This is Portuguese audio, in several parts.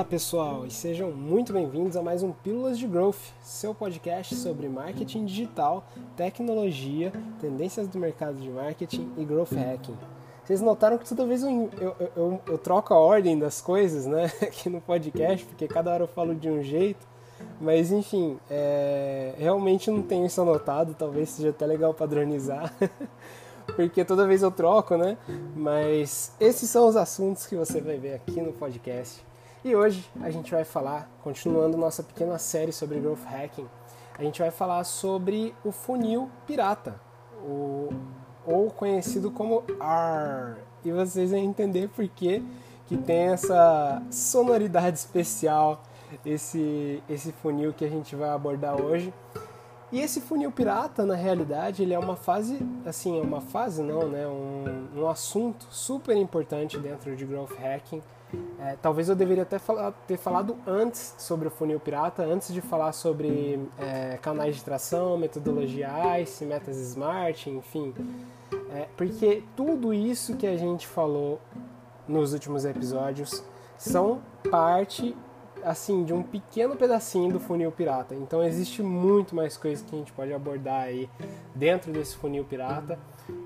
Olá pessoal e sejam muito bem-vindos a mais um Pílulas de Growth, seu podcast sobre marketing digital, tecnologia, tendências do mercado de marketing e growth hacking. Vocês notaram que toda vez eu, eu, eu, eu troco a ordem das coisas né, aqui no podcast, porque cada hora eu falo de um jeito, mas enfim, é, realmente não tenho isso anotado, talvez seja até legal padronizar. porque toda vez eu troco, né? Mas esses são os assuntos que você vai ver aqui no podcast. E hoje a gente vai falar, continuando nossa pequena série sobre growth hacking, a gente vai falar sobre o funil pirata, o, ou conhecido como R. E vocês vão entender por que, que tem essa sonoridade especial esse, esse funil que a gente vai abordar hoje. E esse funil pirata, na realidade, ele é uma fase, assim, é uma fase não, né? Um, um assunto super importante dentro de growth hacking. É, talvez eu deveria até ter falado antes sobre o funil pirata, antes de falar sobre é, canais de tração, metodologia ICE, metas smart, enfim. É, porque tudo isso que a gente falou nos últimos episódios são parte assim, de um pequeno pedacinho do funil pirata. Então existe muito mais coisas que a gente pode abordar aí dentro desse funil pirata.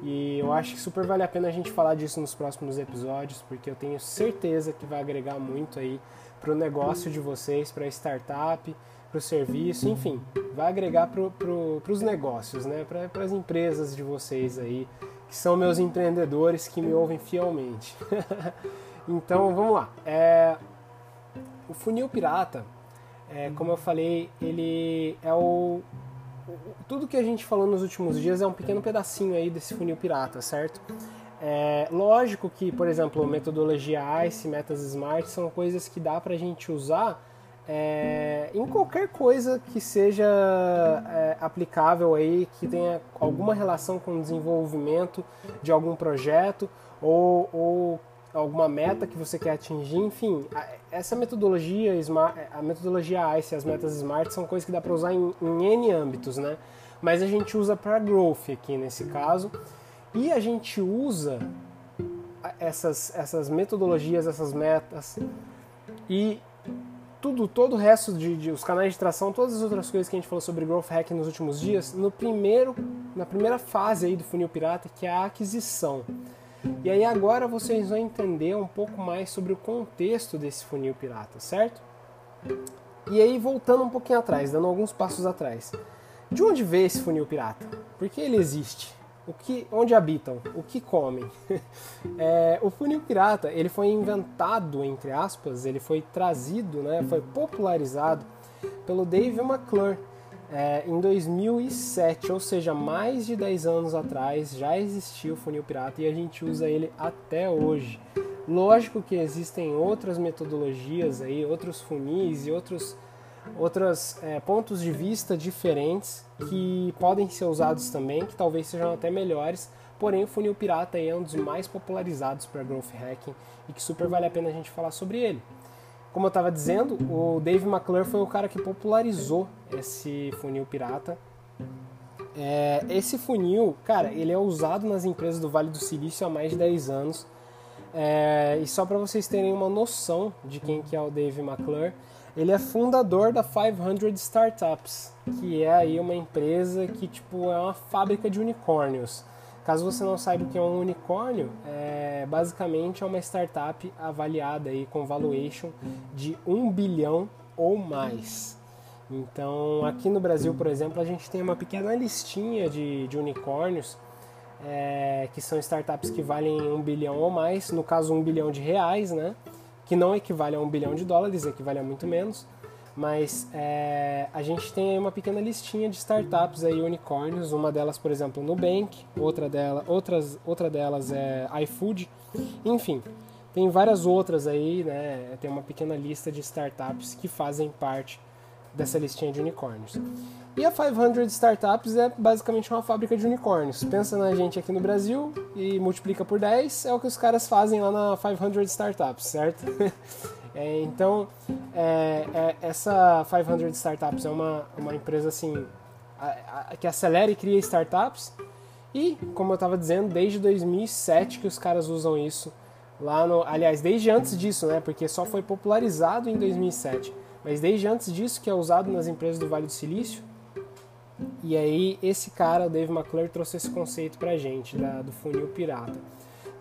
E eu acho que super vale a pena a gente falar disso nos próximos episódios, porque eu tenho certeza que vai agregar muito aí para o negócio de vocês, para a startup, para o serviço, enfim, vai agregar para pro, os negócios, né? para as empresas de vocês aí, que são meus empreendedores que me ouvem fielmente. então vamos lá. É, o funil pirata, é, como eu falei, ele é o tudo que a gente falou nos últimos dias é um pequeno pedacinho aí desse funil pirata, certo? É, lógico que, por exemplo, metodologia ICE, metas SMART são coisas que dá para a gente usar é, em qualquer coisa que seja é, aplicável aí, que tenha alguma relação com o desenvolvimento de algum projeto ou, ou alguma meta que você quer atingir, enfim, essa metodologia, a metodologia ICE, as metas SMART são coisas que dá para usar em, em N âmbitos, né? Mas a gente usa para growth aqui nesse caso, e a gente usa essas, essas metodologias, essas metas e tudo, todo o resto de, de, os canais de tração, todas as outras coisas que a gente falou sobre growth hacking nos últimos dias, no primeiro, na primeira fase aí do funil pirata, que é a aquisição. E aí agora vocês vão entender um pouco mais sobre o contexto desse funil pirata, certo? E aí voltando um pouquinho atrás, dando alguns passos atrás. De onde veio esse funil pirata? Por que ele existe? O que, onde habitam? O que comem? é, o funil pirata ele foi inventado entre aspas, ele foi trazido, né, foi popularizado pelo Dave McClure é, em 2007, ou seja, mais de 10 anos atrás, já existia o funil pirata e a gente usa ele até hoje. Lógico que existem outras metodologias aí, outros funis e outros outros é, pontos de vista diferentes que podem ser usados também, que talvez sejam até melhores. Porém, o funil pirata é um dos mais popularizados para growth hacking e que super vale a pena a gente falar sobre ele. Como eu estava dizendo, o Dave McClure foi o cara que popularizou esse funil pirata. É, esse funil, cara, ele é usado nas empresas do Vale do Silício há mais de 10 anos. É, e só para vocês terem uma noção de quem que é o Dave McClure, ele é fundador da 500 Startups, que é aí uma empresa que tipo é uma fábrica de unicórnios. Caso você não saiba o que é um unicórnio, é, basicamente é uma startup avaliada aí com valuation de um bilhão ou mais. Então, aqui no Brasil, por exemplo, a gente tem uma pequena listinha de, de unicórnios é, que são startups que valem um bilhão ou mais, no caso um bilhão de reais, né? Que não equivale a um bilhão de dólares, equivale a muito menos. Mas é, a gente tem uma pequena listinha de startups aí unicórnios. Uma delas, por exemplo, Nubank, outra, dela, outras, outra delas é iFood. Enfim, tem várias outras aí, né? Tem uma pequena lista de startups que fazem parte dessa listinha de unicórnios. E a 500 Startups é basicamente uma fábrica de unicórnios. Pensa na gente aqui no Brasil e multiplica por 10, é o que os caras fazem lá na 500 Startups, certo? É, então, é, é, essa 500 Startups é uma, uma empresa assim a, a, que acelera e cria startups. E, como eu estava dizendo, desde 2007 que os caras usam isso lá no, aliás, desde antes disso, né? Porque só foi popularizado em 2007, mas desde antes disso que é usado nas empresas do Vale do Silício. E aí esse cara, o Dave McClure, trouxe esse conceito pra gente da, do funil pirata.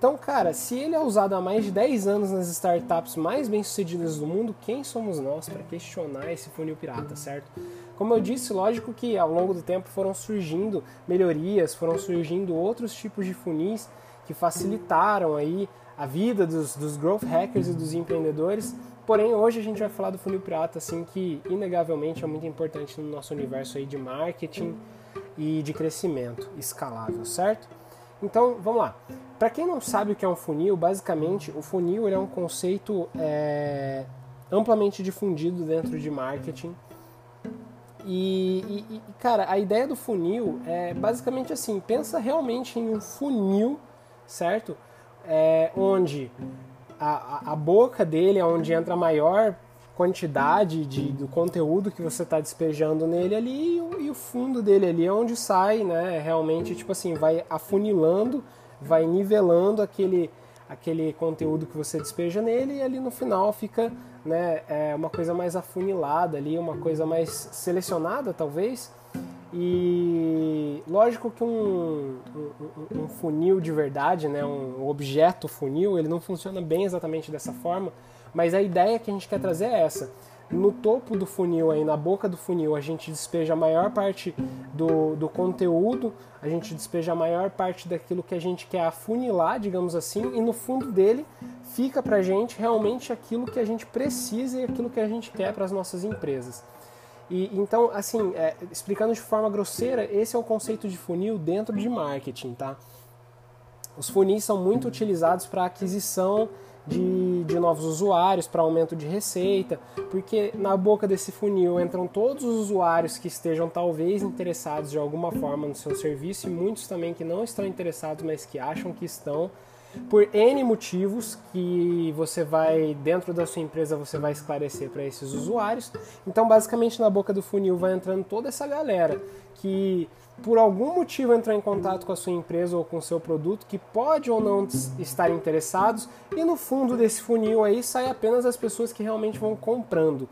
Então, cara, se ele é usado há mais de 10 anos nas startups mais bem-sucedidas do mundo, quem somos nós para questionar esse funil pirata, certo? Como eu disse, lógico que ao longo do tempo foram surgindo melhorias, foram surgindo outros tipos de funis que facilitaram aí a vida dos, dos growth hackers e dos empreendedores. Porém, hoje a gente vai falar do funil pirata, assim, que inegavelmente é muito importante no nosso universo aí de marketing e de crescimento escalável, certo? Então, vamos lá. Para quem não sabe o que é um funil, basicamente o funil é um conceito é, amplamente difundido dentro de marketing. E, e, cara, a ideia do funil é basicamente assim: pensa realmente em um funil, certo? É, onde a, a boca dele é onde entra a maior quantidade de, do conteúdo que você está despejando nele ali e o, e o, fundo dele ali é onde sai, né? Realmente, tipo assim, vai afunilando, vai nivelando aquele, aquele conteúdo que você despeja nele e ali no final fica né, é uma coisa mais afunilada ali, uma coisa mais selecionada talvez. E lógico que um, um, um funil de verdade, né, um objeto funil, ele não funciona bem exatamente dessa forma, mas a ideia que a gente quer trazer é essa. No topo do funil, aí na boca do funil, a gente despeja a maior parte do, do conteúdo, a gente despeja a maior parte daquilo que a gente quer afunilar, digamos assim, e no fundo dele fica pra gente realmente aquilo que a gente precisa e aquilo que a gente quer para as nossas empresas. E então, assim, é, explicando de forma grosseira, esse é o conceito de funil dentro de marketing, tá? Os funis são muito utilizados para aquisição de, de novos usuários, para aumento de receita, porque na boca desse funil entram todos os usuários que estejam talvez interessados de alguma forma no seu serviço e muitos também que não estão interessados, mas que acham que estão por N motivos que você vai, dentro da sua empresa, você vai esclarecer para esses usuários. Então, basicamente, na boca do funil vai entrando toda essa galera que por algum motivo entrar em contato com a sua empresa ou com o seu produto que pode ou não estar interessados e no fundo desse funil aí sai apenas as pessoas que realmente vão comprando.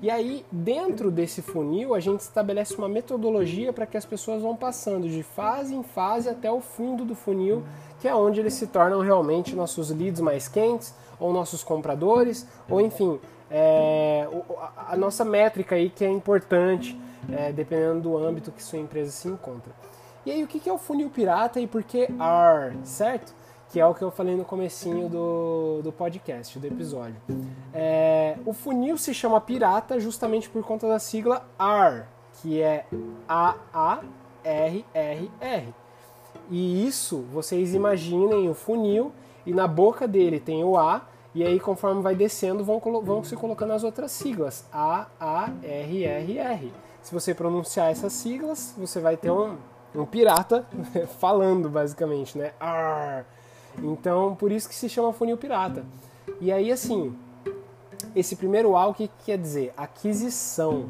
E aí, dentro desse funil, a gente estabelece uma metodologia para que as pessoas vão passando de fase em fase até o fundo do funil, que é onde eles se tornam realmente nossos leads mais quentes ou nossos compradores, ou enfim, é, a nossa métrica aí que é importante é, dependendo do âmbito que sua empresa se encontra. E aí, o que é o funil pirata e por que R, certo? Que é o que eu falei no comecinho do, do podcast, do episódio. É, o funil se chama pirata justamente por conta da sigla R, que é A-A-R-R-R. E isso, vocês imaginem o funil e na boca dele tem o A, e aí conforme vai descendo vão, vão se colocando as outras siglas, A-A-R-R-R. Se você pronunciar essas siglas, você vai ter um, um pirata falando, basicamente, né? Arr. Então, por isso que se chama funil pirata. E aí, assim, esse primeiro A, o que quer dizer? Aquisição.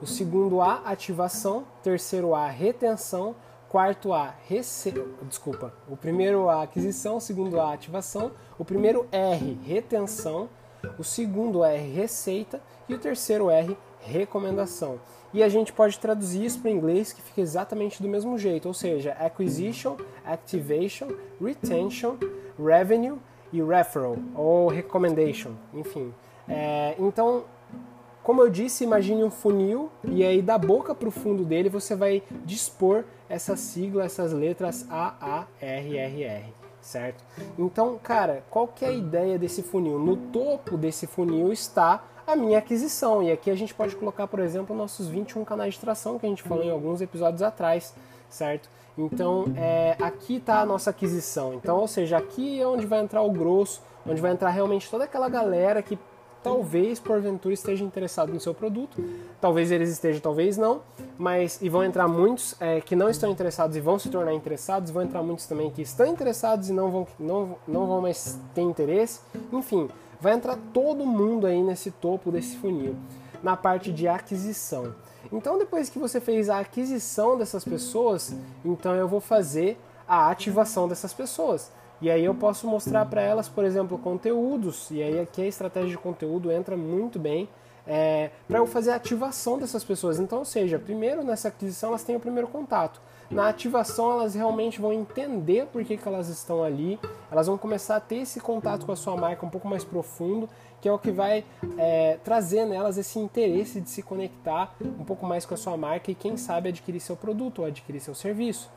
O segundo A, ativação. Terceiro A, retenção. Quarto A, rece... desculpa. O primeiro A, aquisição. O segundo A, ativação. O primeiro R, retenção. O segundo R, receita. E o terceiro R, recomendação. E a gente pode traduzir isso para o inglês que fica exatamente do mesmo jeito, ou seja, acquisition, activation, retention, revenue e referral ou recommendation, enfim. É, então, como eu disse, imagine um funil e aí da boca para o fundo dele você vai dispor essa sigla, essas letras A, A, R, R, R, certo? Então, cara, qual que é a ideia desse funil? No topo desse funil está a minha aquisição. E aqui a gente pode colocar, por exemplo, nossos 21 canais de tração que a gente falou em alguns episódios atrás, certo? Então, é, aqui está a nossa aquisição. Então, ou seja, aqui é onde vai entrar o grosso, onde vai entrar realmente toda aquela galera que talvez porventura esteja interessado no seu produto, talvez eles estejam, talvez não, mas e vão entrar muitos é, que não estão interessados e vão se tornar interessados, vão entrar muitos também que estão interessados e não vão, não, não vão mais ter interesse, enfim, Vai entrar todo mundo aí nesse topo desse funil, na parte de aquisição. Então, depois que você fez a aquisição dessas pessoas, então eu vou fazer a ativação dessas pessoas. E aí eu posso mostrar para elas, por exemplo, conteúdos, e aí aqui a estratégia de conteúdo entra muito bem é, para eu fazer a ativação dessas pessoas. Então, ou seja, primeiro nessa aquisição elas têm o primeiro contato. Na ativação elas realmente vão entender por que, que elas estão ali, elas vão começar a ter esse contato com a sua marca um pouco mais profundo, que é o que vai é, trazer nelas esse interesse de se conectar um pouco mais com a sua marca e quem sabe adquirir seu produto ou adquirir seu serviço.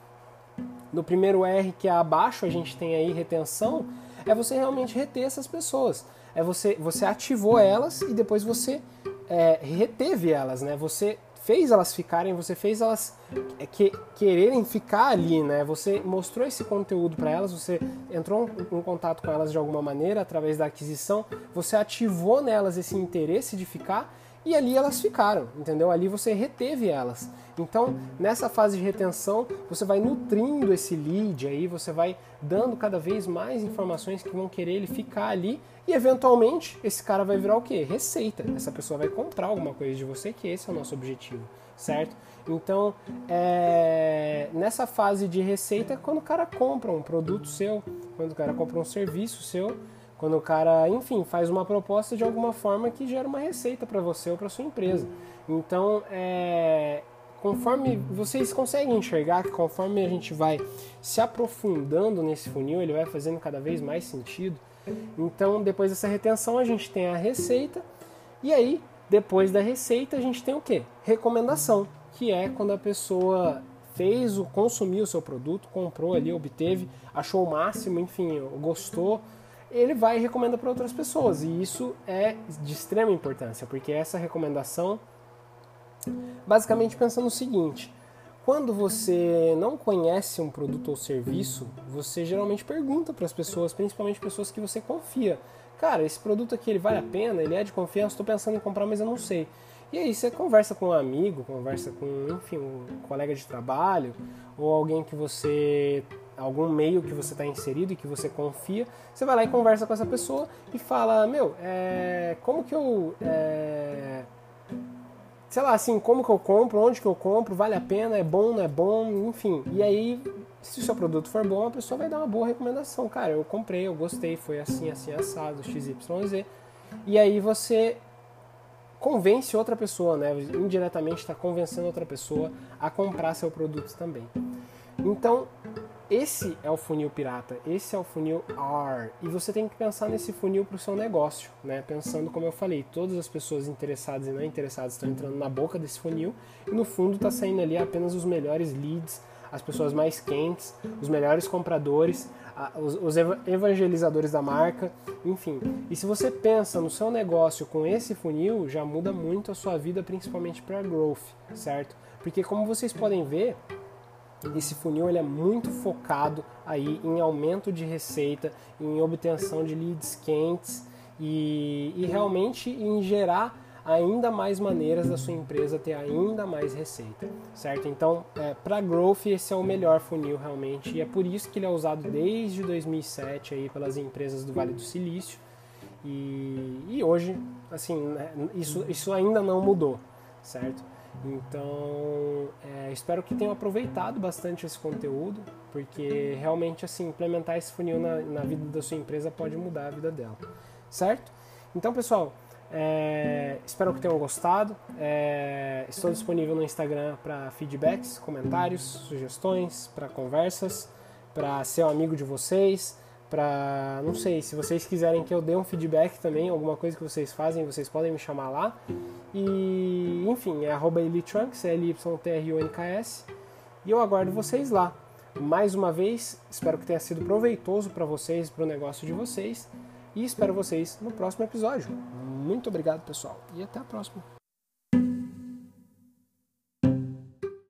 No primeiro R, que é abaixo, a gente tem aí retenção, é você realmente reter essas pessoas. É você, você ativou elas e depois você é, reteve elas, né? Você fez elas ficarem, você fez elas é, que, quererem ficar ali, né? Você mostrou esse conteúdo para elas, você entrou em contato com elas de alguma maneira através da aquisição, você ativou nelas esse interesse de ficar e ali elas ficaram, entendeu? Ali você reteve elas. Então, nessa fase de retenção, você vai nutrindo esse lead aí, você vai dando cada vez mais informações que vão querer ele ficar ali e eventualmente esse cara vai virar o quê? Receita. Essa pessoa vai comprar alguma coisa de você, que esse é o nosso objetivo, certo? Então, é... nessa fase de receita, quando o cara compra um produto seu, quando o cara compra um serviço seu, quando o cara, enfim, faz uma proposta de alguma forma que gera uma receita para você ou para sua empresa. Então, é, conforme vocês conseguem enxergar que conforme a gente vai se aprofundando nesse funil, ele vai fazendo cada vez mais sentido. Então, depois dessa retenção, a gente tem a receita. E aí, depois da receita, a gente tem o que? Recomendação, que é quando a pessoa fez o consumiu o seu produto, comprou ali, obteve, achou o máximo, enfim, gostou, ele vai e recomenda para outras pessoas. E isso é de extrema importância, porque essa recomendação, basicamente pensando no seguinte: quando você não conhece um produto ou serviço, você geralmente pergunta para as pessoas, principalmente pessoas que você confia. Cara, esse produto aqui ele vale a pena? Ele é de confiança? Estou pensando em comprar, mas eu não sei. E aí você conversa com um amigo, conversa com, enfim, um colega de trabalho ou alguém que você algum meio que você está inserido e que você confia, você vai lá e conversa com essa pessoa e fala, meu, é, como que eu, é, sei lá, assim, como que eu compro, onde que eu compro, vale a pena, é bom, não é bom, enfim. E aí, se o seu produto for bom, a pessoa vai dar uma boa recomendação. Cara, eu comprei, eu gostei, foi assim, assim, assado, XYZ. E aí você convence outra pessoa, né? Indiretamente está convencendo outra pessoa a comprar seu produto também. Então, esse é o funil pirata, esse é o funil R. E você tem que pensar nesse funil para o seu negócio, né? Pensando, como eu falei, todas as pessoas interessadas e não interessadas estão entrando na boca desse funil e no fundo está saindo ali apenas os melhores leads, as pessoas mais quentes, os melhores compradores, os evangelizadores da marca, enfim. E se você pensa no seu negócio com esse funil, já muda muito a sua vida, principalmente para growth, certo? Porque como vocês podem ver, esse funil ele é muito focado aí em aumento de receita, em obtenção de leads quentes e, e realmente em gerar ainda mais maneiras da sua empresa ter ainda mais receita, certo? Então, é, para growth esse é o melhor funil realmente e é por isso que ele é usado desde 2007 aí pelas empresas do Vale do Silício e, e hoje, assim, né, isso, isso ainda não mudou, certo? Então, é, espero que tenham aproveitado bastante esse conteúdo, porque realmente assim implementar esse funil na, na vida da sua empresa pode mudar a vida dela, certo? Então, pessoal, é, espero que tenham gostado. É, estou disponível no Instagram para feedbacks, comentários, sugestões, para conversas, para ser um amigo de vocês para não sei, se vocês quiserem que eu dê um feedback também, alguma coisa que vocês fazem, vocês podem me chamar lá. E, enfim, é arroba Elitrunks, L-Y-T-R-U-N-K-S. E eu aguardo vocês lá. Mais uma vez, espero que tenha sido proveitoso para vocês, para o negócio de vocês. E espero vocês no próximo episódio. Muito obrigado, pessoal. E até a próxima.